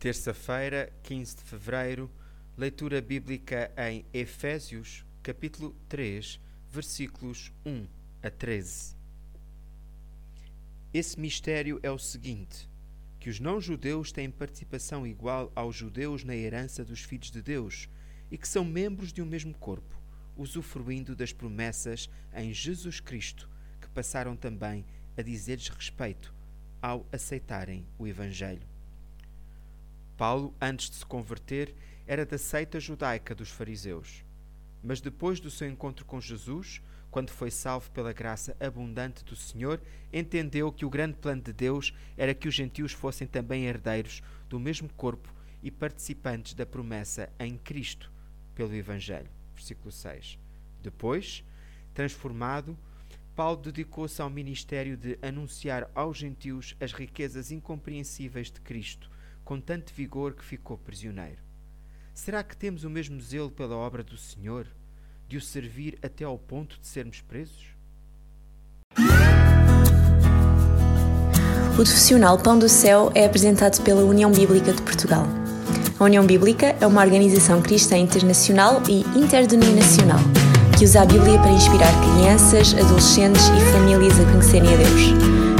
Terça-feira, 15 de fevereiro, leitura bíblica em Efésios, capítulo 3, versículos 1 a 13. Esse mistério é o seguinte: que os não-judeus têm participação igual aos judeus na herança dos filhos de Deus e que são membros de um mesmo corpo, usufruindo das promessas em Jesus Cristo, que passaram também a dizer-lhes respeito ao aceitarem o Evangelho. Paulo, antes de se converter, era da seita judaica dos fariseus. Mas depois do seu encontro com Jesus, quando foi salvo pela graça abundante do Senhor, entendeu que o grande plano de Deus era que os gentios fossem também herdeiros do mesmo corpo e participantes da promessa em Cristo pelo Evangelho. Versículo 6. Depois, transformado, Paulo dedicou-se ao ministério de anunciar aos gentios as riquezas incompreensíveis de Cristo com tanto vigor que ficou prisioneiro. Será que temos o mesmo zelo pela obra do Senhor, de o servir até ao ponto de sermos presos? O profissional Pão do Céu é apresentado pela União Bíblica de Portugal. A União Bíblica é uma organização cristã internacional e interdenominacional que usa a Bíblia para inspirar crianças, adolescentes e famílias a conhecerem a Deus.